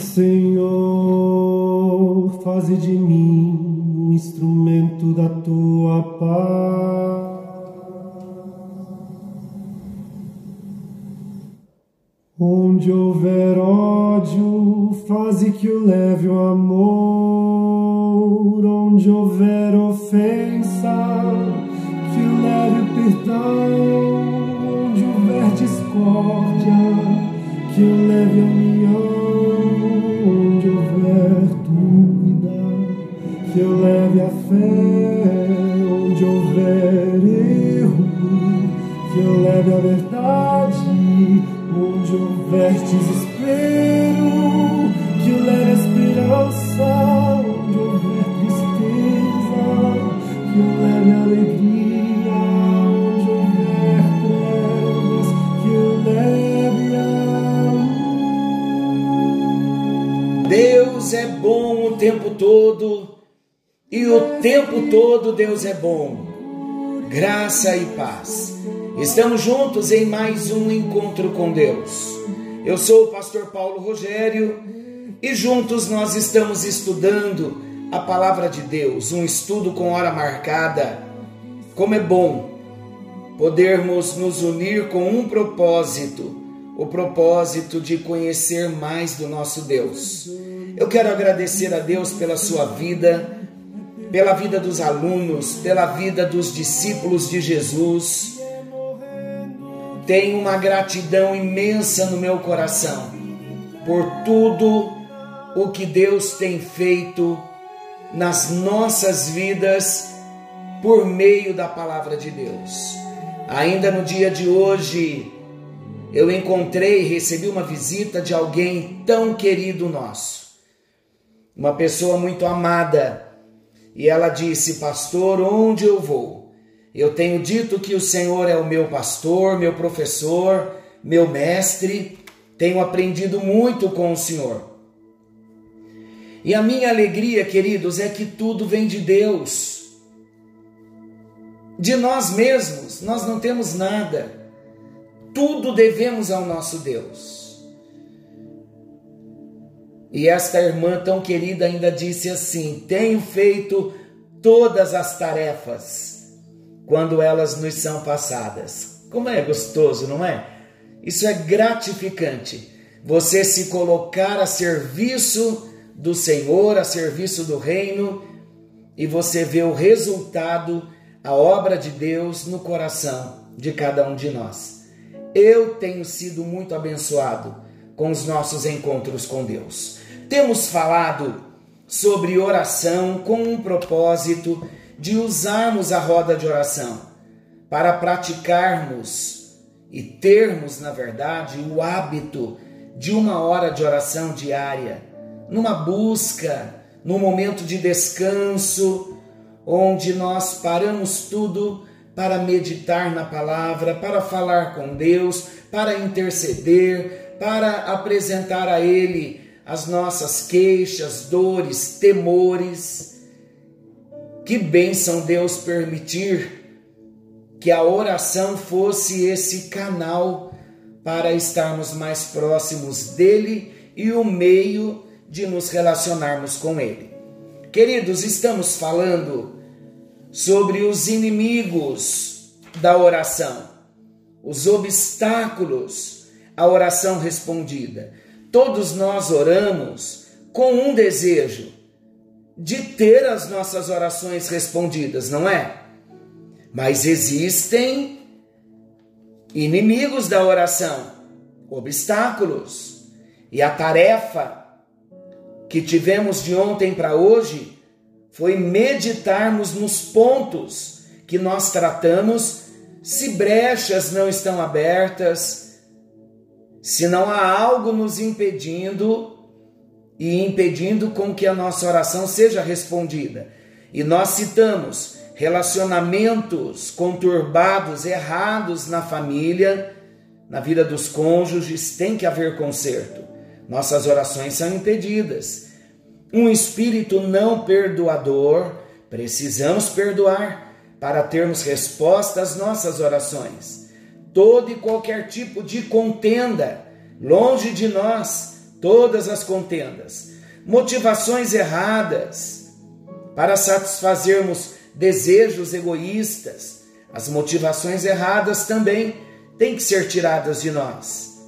Senhor, faze de mim um instrumento da tua paz. Onde houver ódio, faze que o leve o amor. Onde houver ofensa, que o leve o perdão. Onde houver discórdia, que o leve a união. Que eu leve a fé. Onde houver erro, que eu leve a verdade onde houver desespero, tempo todo Deus é bom. Graça e paz. Estamos juntos em mais um encontro com Deus. Eu sou o pastor Paulo Rogério e juntos nós estamos estudando a palavra de Deus, um estudo com hora marcada. Como é bom podermos nos unir com um propósito, o propósito de conhecer mais do nosso Deus. Eu quero agradecer a Deus pela sua vida, pela vida dos alunos, pela vida dos discípulos de Jesus tenho uma gratidão imensa no meu coração por tudo o que Deus tem feito nas nossas vidas por meio da palavra de Deus. Ainda no dia de hoje, eu encontrei e recebi uma visita de alguém tão querido nosso, uma pessoa muito amada, e ela disse: Pastor, onde eu vou? Eu tenho dito que o Senhor é o meu pastor, meu professor, meu mestre. Tenho aprendido muito com o Senhor. E a minha alegria, queridos, é que tudo vem de Deus. De nós mesmos, nós não temos nada. Tudo devemos ao nosso Deus. E esta irmã tão querida ainda disse assim: Tenho feito todas as tarefas quando elas nos são passadas. Como é gostoso, não é? Isso é gratificante. Você se colocar a serviço do Senhor, a serviço do reino, e você vê o resultado, a obra de Deus no coração de cada um de nós. Eu tenho sido muito abençoado com os nossos encontros com Deus. Temos falado sobre oração com um propósito de usarmos a roda de oração para praticarmos e termos, na verdade, o hábito de uma hora de oração diária, numa busca, num momento de descanso, onde nós paramos tudo para meditar na palavra, para falar com Deus, para interceder, para apresentar a Ele as nossas queixas, dores, temores que bênção Deus permitir que a oração fosse esse canal para estarmos mais próximos dele e o meio de nos relacionarmos com ele. Queridos, estamos falando sobre os inimigos da oração, os obstáculos à oração respondida. Todos nós oramos com um desejo, de ter as nossas orações respondidas, não é? Mas existem inimigos da oração, obstáculos. E a tarefa que tivemos de ontem para hoje foi meditarmos nos pontos que nós tratamos, se brechas não estão abertas, se não há algo nos impedindo e impedindo com que a nossa oração seja respondida. E nós citamos relacionamentos conturbados, errados na família, na vida dos cônjuges, tem que haver conserto. Nossas orações são impedidas. Um espírito não perdoador, precisamos perdoar para termos resposta às nossas orações. Todo e qualquer tipo de contenda longe de nós todas as contendas, motivações erradas para satisfazermos desejos egoístas. As motivações erradas também têm que ser tiradas de nós.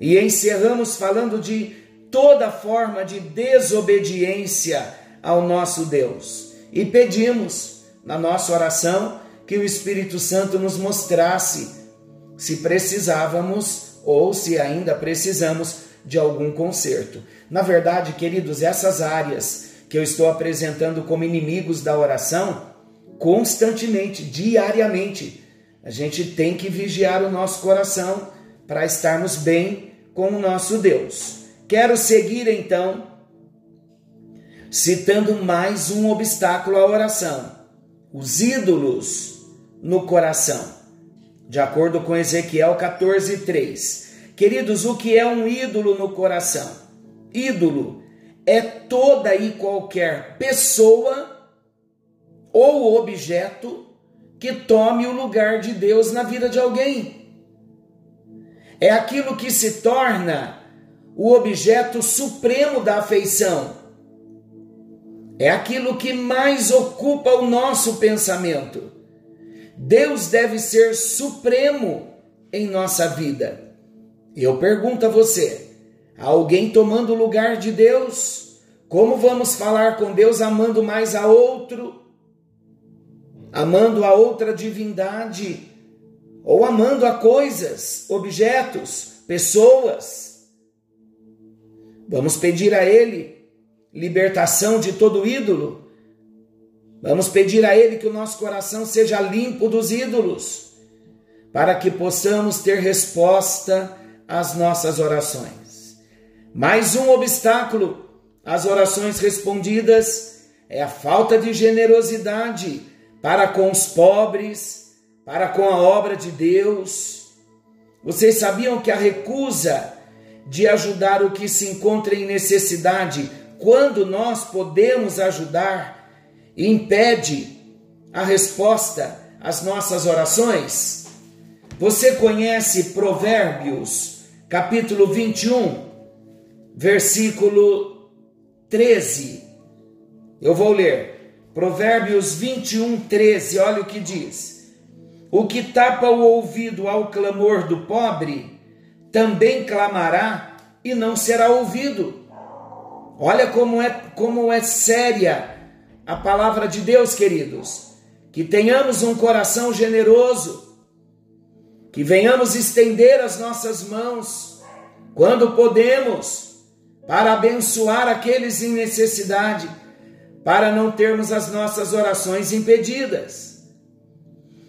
E encerramos falando de toda forma de desobediência ao nosso Deus. E pedimos na nossa oração que o Espírito Santo nos mostrasse se precisávamos ou se ainda precisamos de algum conserto. Na verdade, queridos, essas áreas que eu estou apresentando como inimigos da oração, constantemente, diariamente, a gente tem que vigiar o nosso coração para estarmos bem com o nosso Deus. Quero seguir então citando mais um obstáculo à oração: os ídolos no coração. De acordo com Ezequiel 14:3. Queridos, o que é um ídolo no coração? Ídolo é toda e qualquer pessoa ou objeto que tome o lugar de Deus na vida de alguém. É aquilo que se torna o objeto supremo da afeição. É aquilo que mais ocupa o nosso pensamento. Deus deve ser supremo em nossa vida. Eu pergunto a você: há alguém tomando o lugar de Deus? Como vamos falar com Deus amando mais a outro? Amando a outra divindade? Ou amando a coisas, objetos, pessoas? Vamos pedir a Ele libertação de todo ídolo? Vamos pedir a Ele que o nosso coração seja limpo dos ídolos, para que possamos ter resposta as nossas orações. Mais um obstáculo às orações respondidas é a falta de generosidade para com os pobres, para com a obra de Deus. Vocês sabiam que a recusa de ajudar o que se encontra em necessidade, quando nós podemos ajudar, impede a resposta às nossas orações? Você conhece Provérbios capítulo 21, versículo 13. Eu vou ler. Provérbios 21, 13. Olha o que diz: O que tapa o ouvido ao clamor do pobre, também clamará e não será ouvido. Olha como é, como é séria a palavra de Deus, queridos. Que tenhamos um coração generoso que venhamos estender as nossas mãos quando podemos para abençoar aqueles em necessidade, para não termos as nossas orações impedidas.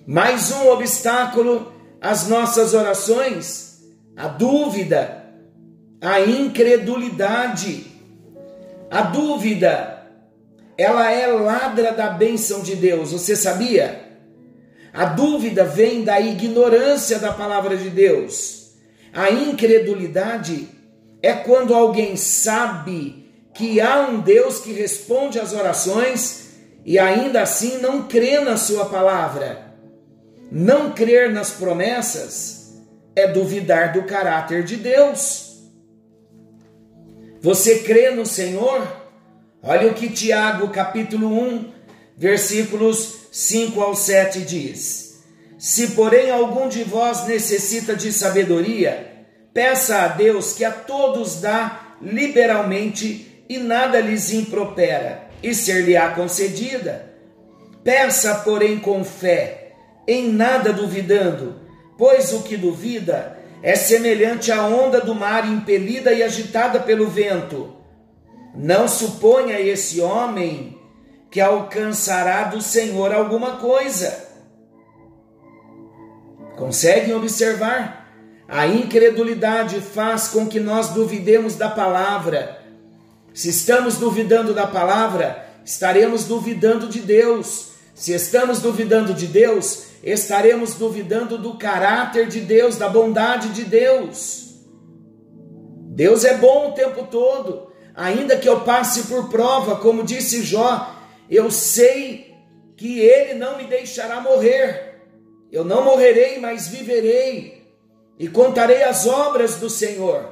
Mais um obstáculo às nossas orações, a dúvida, a incredulidade. A dúvida, ela é ladra da bênção de Deus, você sabia? A dúvida vem da ignorância da palavra de Deus. A incredulidade é quando alguém sabe que há um Deus que responde às orações e ainda assim não crê na sua palavra. Não crer nas promessas é duvidar do caráter de Deus. Você crê no Senhor? Olha o que Tiago, capítulo 1, versículos 5 ao 7 diz: Se, porém, algum de vós necessita de sabedoria, peça a Deus que a todos dá liberalmente e nada lhes impropera, e ser-lhe-á concedida. Peça, porém, com fé, em nada duvidando, pois o que duvida é semelhante à onda do mar impelida e agitada pelo vento. Não suponha esse homem que alcançará do Senhor alguma coisa. Conseguem observar? A incredulidade faz com que nós duvidemos da palavra. Se estamos duvidando da palavra, estaremos duvidando de Deus. Se estamos duvidando de Deus, estaremos duvidando do caráter de Deus, da bondade de Deus. Deus é bom o tempo todo, ainda que eu passe por prova, como disse Jó, eu sei que Ele não me deixará morrer. Eu não morrerei, mas viverei e contarei as obras do Senhor.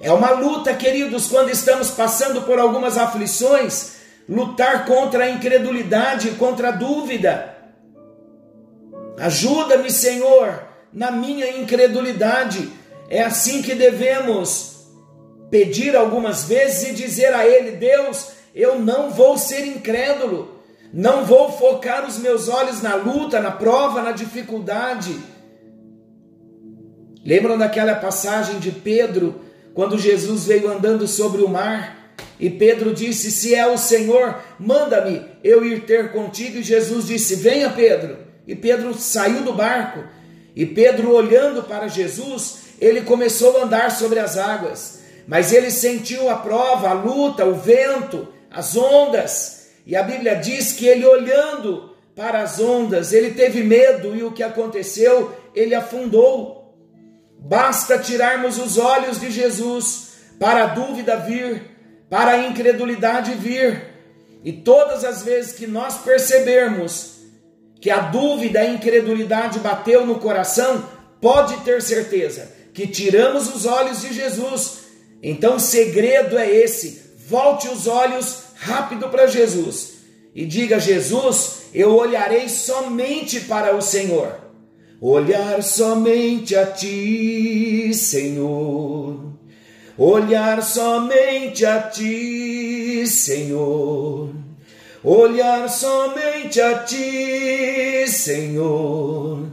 É uma luta, queridos, quando estamos passando por algumas aflições, lutar contra a incredulidade, contra a dúvida. Ajuda-me, Senhor, na minha incredulidade. É assim que devemos pedir algumas vezes e dizer a Ele: Deus, eu não vou ser incrédulo, não vou focar os meus olhos na luta, na prova, na dificuldade. Lembram daquela passagem de Pedro, quando Jesus veio andando sobre o mar? E Pedro disse: Se é o Senhor, manda-me eu ir ter contigo. E Jesus disse: Venha, Pedro. E Pedro saiu do barco. E Pedro, olhando para Jesus, ele começou a andar sobre as águas. Mas ele sentiu a prova, a luta, o vento, as ondas. E a Bíblia diz que ele, olhando para as ondas, ele teve medo. E o que aconteceu? Ele afundou. Basta tirarmos os olhos de Jesus para a dúvida vir, para a incredulidade vir. E todas as vezes que nós percebermos que a dúvida, a incredulidade bateu no coração, pode ter certeza que tiramos os olhos de Jesus. Então o segredo é esse: volte os olhos rápido para Jesus e diga: Jesus, eu olharei somente para o Senhor olhar somente a ti, Senhor. Olhar somente a ti, Senhor. Olhar somente a ti, Senhor.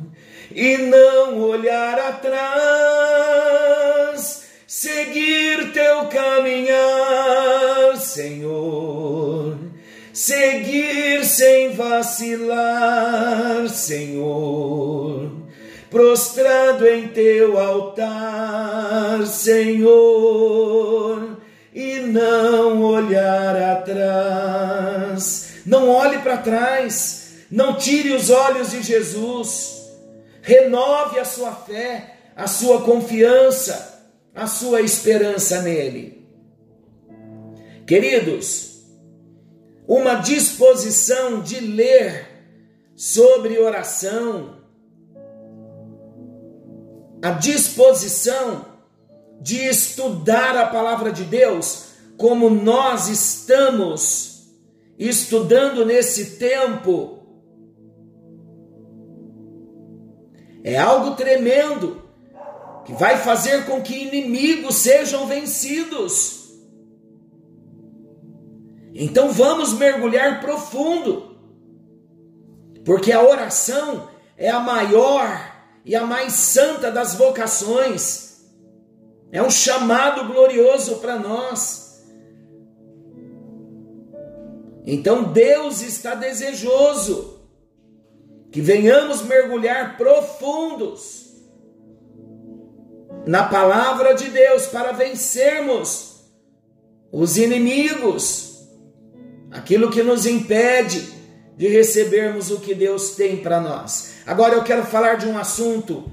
E não olhar atrás, seguir teu caminhar, Senhor. Seguir sem vacilar, Senhor. Prostrado em teu altar, Senhor, e não olhar atrás. Não olhe para trás, não tire os olhos de Jesus, renove a sua fé, a sua confiança, a sua esperança nele. Queridos, uma disposição de ler sobre oração, a disposição de estudar a palavra de Deus, como nós estamos estudando nesse tempo, é algo tremendo que vai fazer com que inimigos sejam vencidos. Então vamos mergulhar profundo, porque a oração é a maior e a mais santa das vocações. É um chamado glorioso para nós. Então Deus está desejoso que venhamos mergulhar profundos na palavra de Deus para vencermos os inimigos, aquilo que nos impede de recebermos o que Deus tem para nós. Agora eu quero falar de um assunto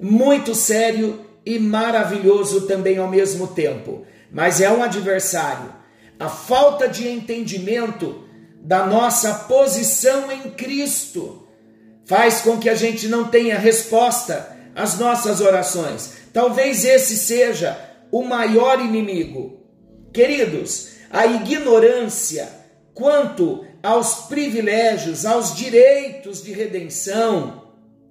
muito sério e maravilhoso também ao mesmo tempo, mas é um adversário. A falta de entendimento da nossa posição em Cristo faz com que a gente não tenha resposta às nossas orações. Talvez esse seja o maior inimigo. Queridos, a ignorância quanto aos privilégios, aos direitos de redenção,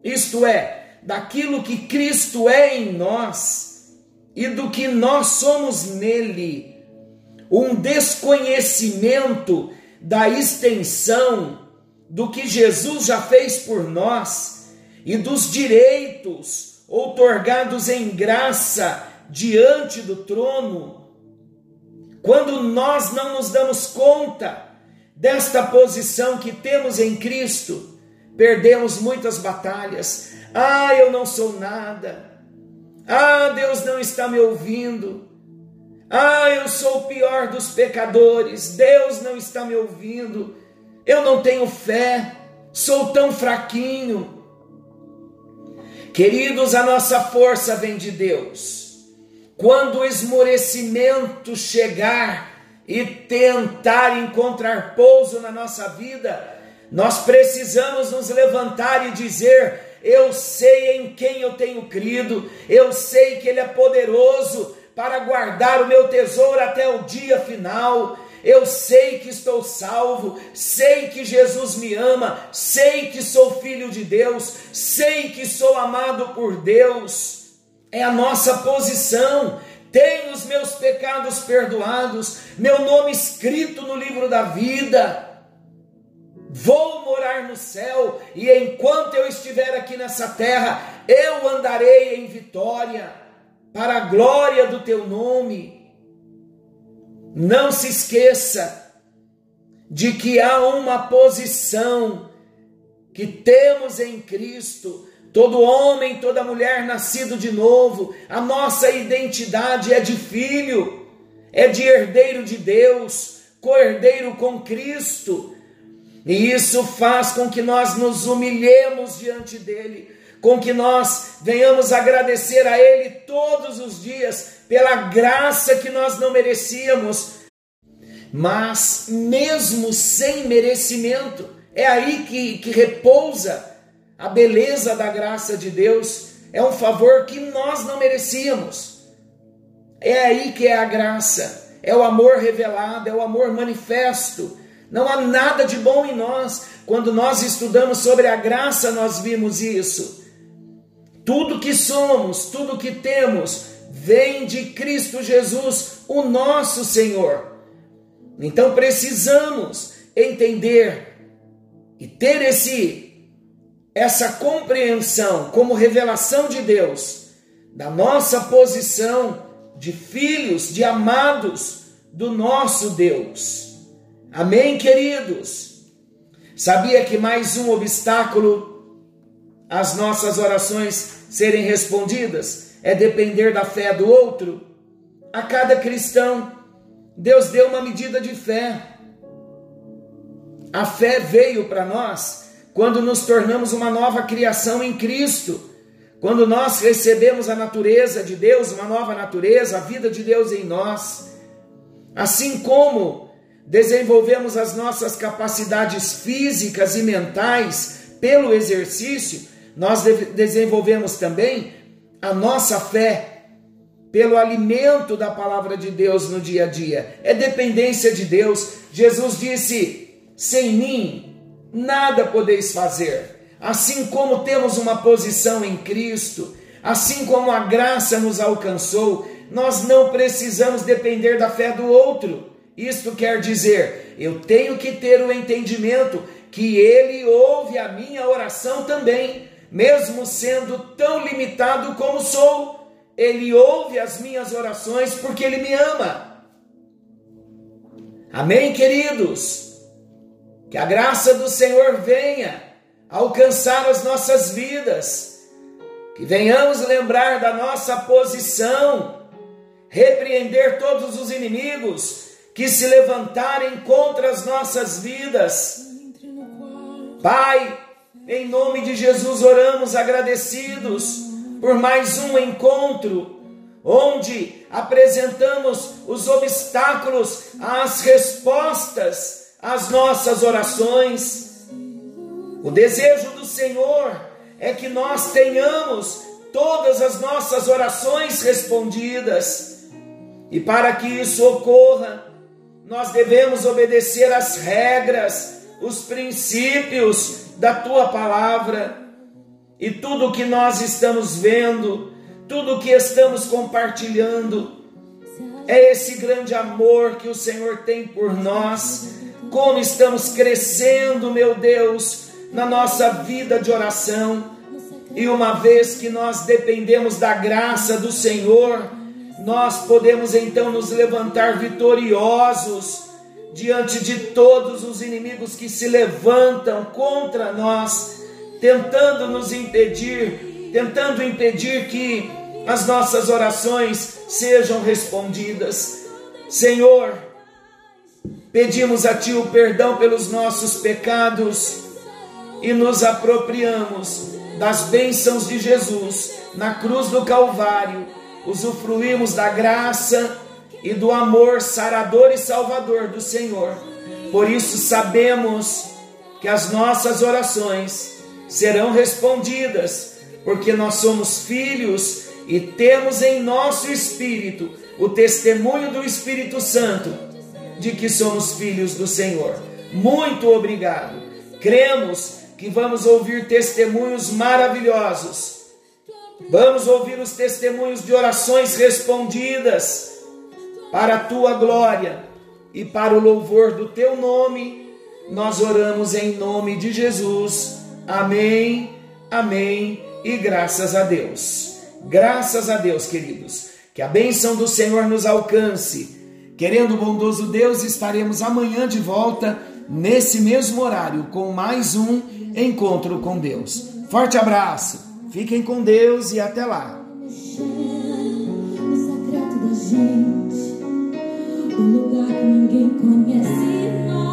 isto é, daquilo que Cristo é em nós e do que nós somos nele, um desconhecimento da extensão do que Jesus já fez por nós e dos direitos outorgados em graça diante do trono. Quando nós não nos damos conta desta posição que temos em Cristo, perdemos muitas batalhas. Ah, eu não sou nada. Ah, Deus não está me ouvindo. Ah, eu sou o pior dos pecadores. Deus não está me ouvindo. Eu não tenho fé. Sou tão fraquinho. Queridos, a nossa força vem de Deus. Quando o esmorecimento chegar, e tentar encontrar pouso na nossa vida, nós precisamos nos levantar e dizer: Eu sei em quem eu tenho crido, eu sei que Ele é poderoso para guardar o meu tesouro até o dia final. Eu sei que estou salvo, sei que Jesus me ama, sei que sou filho de Deus, sei que sou amado por Deus. É a nossa posição. Tenho os meus pecados perdoados, meu nome escrito no livro da vida. Vou morar no céu, e enquanto eu estiver aqui nessa terra, eu andarei em vitória, para a glória do teu nome. Não se esqueça de que há uma posição que temos em Cristo. Todo homem, toda mulher nascido de novo, a nossa identidade é de filho, é de herdeiro de Deus, co-herdeiro com Cristo. E isso faz com que nós nos humilhemos diante dele, com que nós venhamos agradecer a ele todos os dias pela graça que nós não merecíamos, mas mesmo sem merecimento, é aí que, que repousa a beleza da graça de Deus, é um favor que nós não merecíamos. É aí que é a graça, é o amor revelado, é o amor manifesto. Não há nada de bom em nós. Quando nós estudamos sobre a graça, nós vimos isso. Tudo que somos, tudo que temos, vem de Cristo Jesus, o nosso Senhor. Então precisamos entender e ter esse essa compreensão como revelação de Deus da nossa posição de filhos, de amados do nosso Deus. Amém, queridos. Sabia que mais um obstáculo às nossas orações serem respondidas é depender da fé do outro. A cada cristão, Deus deu uma medida de fé. A fé veio para nós quando nos tornamos uma nova criação em Cristo. Quando nós recebemos a natureza de Deus, uma nova natureza, a vida de Deus em nós. Assim como desenvolvemos as nossas capacidades físicas e mentais pelo exercício, nós desenvolvemos também a nossa fé pelo alimento da palavra de Deus no dia a dia. É dependência de Deus. Jesus disse: sem mim nada podeis fazer. Assim como temos uma posição em Cristo, assim como a graça nos alcançou, nós não precisamos depender da fé do outro. Isto quer dizer, eu tenho que ter o entendimento que ele ouve a minha oração também mesmo sendo tão limitado como sou, Ele ouve as minhas orações porque Ele me ama. Amém, queridos? Que a graça do Senhor venha alcançar as nossas vidas, que venhamos lembrar da nossa posição, repreender todos os inimigos que se levantarem contra as nossas vidas. Pai, em nome de Jesus oramos agradecidos por mais um encontro onde apresentamos os obstáculos às respostas às nossas orações. O desejo do Senhor é que nós tenhamos todas as nossas orações respondidas. E para que isso ocorra, nós devemos obedecer às regras, os princípios da tua palavra e tudo que nós estamos vendo, tudo que estamos compartilhando, é esse grande amor que o Senhor tem por nós. Como estamos crescendo, meu Deus, na nossa vida de oração. E uma vez que nós dependemos da graça do Senhor, nós podemos então nos levantar vitoriosos diante de todos os inimigos que se levantam contra nós, tentando nos impedir, tentando impedir que as nossas orações sejam respondidas. Senhor, pedimos a Ti o perdão pelos nossos pecados e nos apropriamos das bênçãos de Jesus na cruz do Calvário, usufruímos da graça e do amor sarador e salvador do Senhor. Por isso sabemos que as nossas orações serão respondidas, porque nós somos filhos e temos em nosso espírito o testemunho do Espírito Santo de que somos filhos do Senhor. Muito obrigado. Cremos que vamos ouvir testemunhos maravilhosos. Vamos ouvir os testemunhos de orações respondidas para a tua glória e para o louvor do teu nome. Nós oramos em nome de Jesus. Amém, amém e graças a Deus. Graças a Deus, queridos. Que a bênção do Senhor nos alcance. Querendo o bondoso Deus, estaremos amanhã de volta, nesse mesmo horário, com mais um encontro com Deus. Forte abraço, fiquem com Deus e até lá. O lugar que ninguém conhece